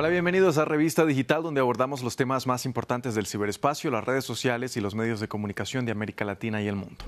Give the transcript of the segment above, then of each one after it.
Hola, bienvenidos a Revista Digital, donde abordamos los temas más importantes del ciberespacio, las redes sociales y los medios de comunicación de América Latina y el mundo.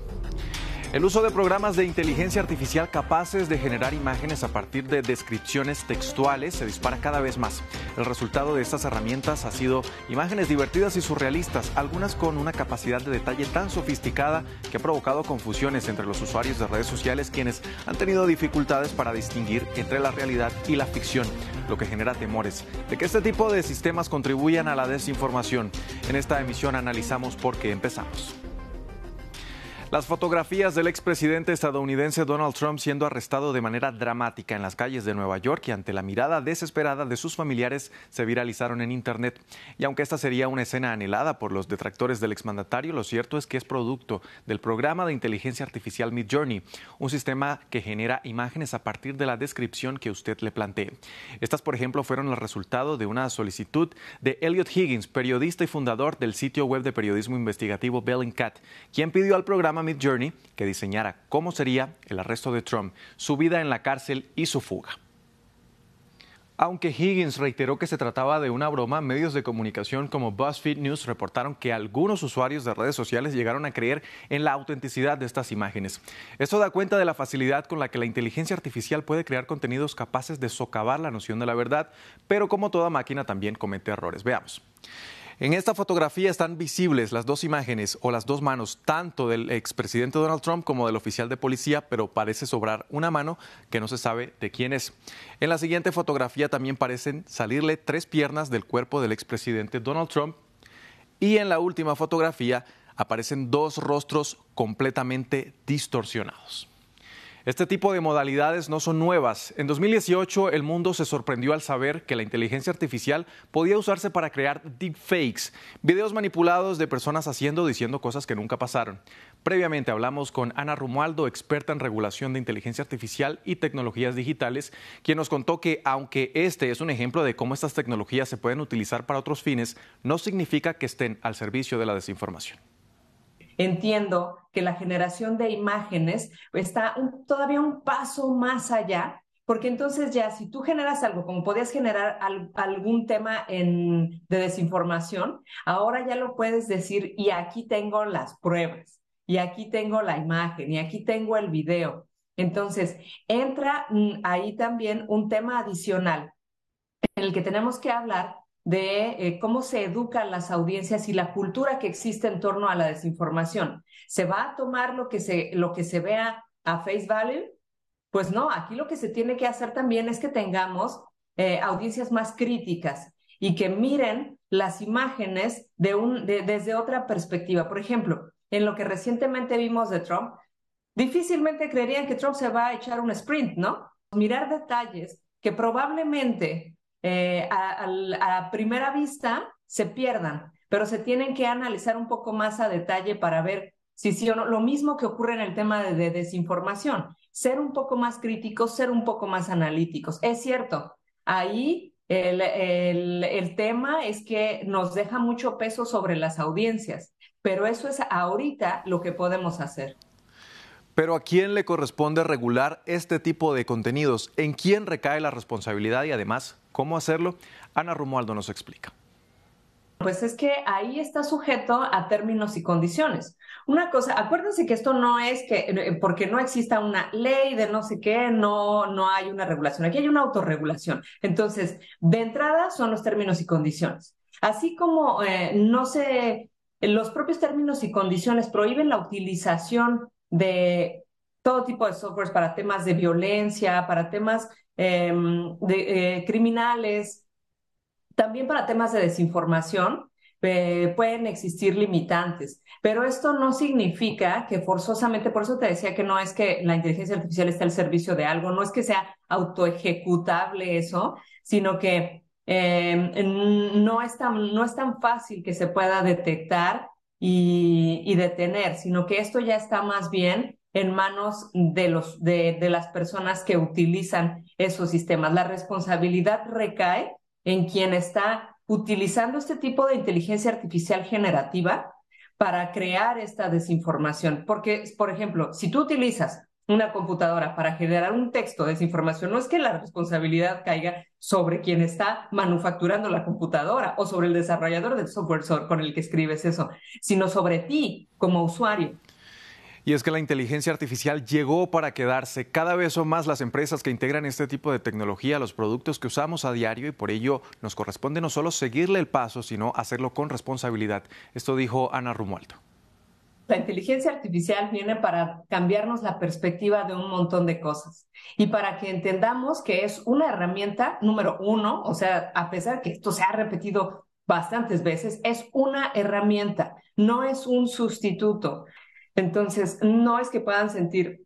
El uso de programas de inteligencia artificial capaces de generar imágenes a partir de descripciones textuales se dispara cada vez más. El resultado de estas herramientas ha sido imágenes divertidas y surrealistas, algunas con una capacidad de detalle tan sofisticada que ha provocado confusiones entre los usuarios de redes sociales quienes han tenido dificultades para distinguir entre la realidad y la ficción, lo que genera temores de que este tipo de sistemas contribuyan a la desinformación. En esta emisión analizamos por qué empezamos. Las fotografías del expresidente estadounidense Donald Trump siendo arrestado de manera dramática en las calles de Nueva York y ante la mirada desesperada de sus familiares se viralizaron en Internet. Y aunque esta sería una escena anhelada por los detractores del exmandatario, lo cierto es que es producto del programa de inteligencia artificial Midjourney, un sistema que genera imágenes a partir de la descripción que usted le plantee. Estas, por ejemplo, fueron el resultado de una solicitud de Elliot Higgins, periodista y fundador del sitio web de periodismo investigativo Bellingcat, quien pidió al programa Mid Journey que diseñara cómo sería el arresto de Trump, su vida en la cárcel y su fuga. Aunque Higgins reiteró que se trataba de una broma, medios de comunicación como BuzzFeed News reportaron que algunos usuarios de redes sociales llegaron a creer en la autenticidad de estas imágenes. Esto da cuenta de la facilidad con la que la inteligencia artificial puede crear contenidos capaces de socavar la noción de la verdad, pero como toda máquina también comete errores. Veamos. En esta fotografía están visibles las dos imágenes o las dos manos, tanto del expresidente Donald Trump como del oficial de policía, pero parece sobrar una mano que no se sabe de quién es. En la siguiente fotografía también parecen salirle tres piernas del cuerpo del expresidente Donald Trump. Y en la última fotografía aparecen dos rostros completamente distorsionados. Este tipo de modalidades no son nuevas. En 2018 el mundo se sorprendió al saber que la inteligencia artificial podía usarse para crear deepfakes, videos manipulados de personas haciendo o diciendo cosas que nunca pasaron. Previamente hablamos con Ana Romualdo, experta en regulación de inteligencia artificial y tecnologías digitales, quien nos contó que aunque este es un ejemplo de cómo estas tecnologías se pueden utilizar para otros fines, no significa que estén al servicio de la desinformación entiendo que la generación de imágenes está todavía un paso más allá, porque entonces ya si tú generas algo, como podías generar algún tema de desinformación, ahora ya lo puedes decir y aquí tengo las pruebas, y aquí tengo la imagen, y aquí tengo el video. Entonces, entra mm, ahí también un tema adicional en el que tenemos que hablar de eh, cómo se educan las audiencias y la cultura que existe en torno a la desinformación. ¿Se va a tomar lo que se, lo que se vea a face value? Pues no, aquí lo que se tiene que hacer también es que tengamos eh, audiencias más críticas y que miren las imágenes de un, desde otra perspectiva. Por ejemplo, en lo que recientemente vimos de Trump, difícilmente creerían que Trump se va a echar un sprint, ¿no? Mirar detalles que probablemente eh, a, primera vista se pierdan, pero se tienen que analizar un poco más a detalle para ver si sí o no. Lo mismo que ocurre en el tema de, desinformación, ser un poco más críticos, ser un poco más analíticos. Es cierto, ahí el, el, tema es que nos deja mucho peso sobre las audiencias, pero eso es ahorita lo que podemos hacer. Pero ¿a quién le corresponde regular este tipo de contenidos? ¿En quién recae la responsabilidad y además ¿Cómo hacerlo? Ana Romualdo nos explica. Pues es que ahí está sujeto a términos y condiciones. Una cosa, acuérdense que esto no es que eh, porque no exista una ley de no sé qué, no, no hay una regulación. Aquí hay una autorregulación. Entonces, de entrada son los términos y condiciones. Así como eh, no se, los propios términos y condiciones prohíben la utilización de todo tipo de softwares para temas de violencia, para temas Em, de, eh, criminales, también para temas de desinformación. Eh, pueden existir limitantes, pero esto no significa que forzosamente, por eso te decía que no es que la inteligencia artificial esté al servicio de algo, no es que sea autoejecutable eso, sino que em, no, es tan, no es tan fácil que se pueda detectar y, y detener, sino que esto ya está más bien en manos de, los, de, de las personas que utilizan esos sistemas. La responsabilidad recae en quien está utilizando este tipo de inteligencia artificial generativa para crear esta desinformación. Porque, por ejemplo, si tú utilizas una computadora para generar un texto de desinformación, no es que la responsabilidad caiga sobre quien está manufacturando la computadora o sobre el desarrollador del software con el que escribes eso, sino sobre ti como usuario. Y es que la inteligencia artificial llegó para quedarse. Cada vez son más las empresas que integran este tipo de tecnología a los productos que usamos a diario y por ello nos corresponde no solo seguirle el paso, sino hacerlo con responsabilidad. Esto dijo Ana Rumualdo. La inteligencia artificial viene para cambiarnos la perspectiva de un montón de cosas y para que entendamos que es una herramienta número uno, o sea, a pesar que esto se ha repetido bastantes veces, es una herramienta, no es un sustituto. Entonces, no es que puedan sentir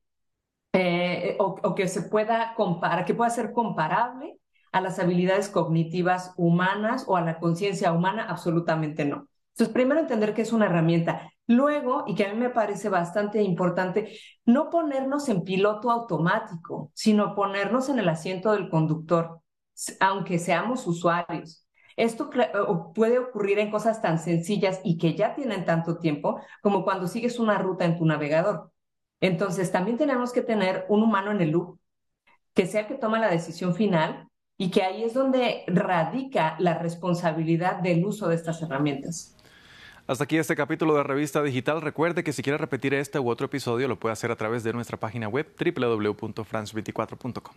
eh, o, que se pueda comparar, que pueda ser comparable a las habilidades cognitivas humanas o a la conciencia humana, absolutamente no. Entonces, primero entender que es una herramienta. Luego, y que a mí me parece bastante importante, no ponernos en piloto automático, sino ponernos en el asiento del conductor, aunque seamos usuarios. Esto puede ocurrir en cosas tan sencillas y que ya tienen tanto tiempo como cuando sigues una ruta en tu navegador. Entonces, también tenemos que tener un humano en el loop, que sea el que toma la decisión final y que ahí es donde radica la responsabilidad del uso de estas herramientas. Hasta aquí este capítulo de Revista Digital. Recuerde que si quiere repetir este u otro episodio lo puede hacer a través de nuestra página web www.france24.com.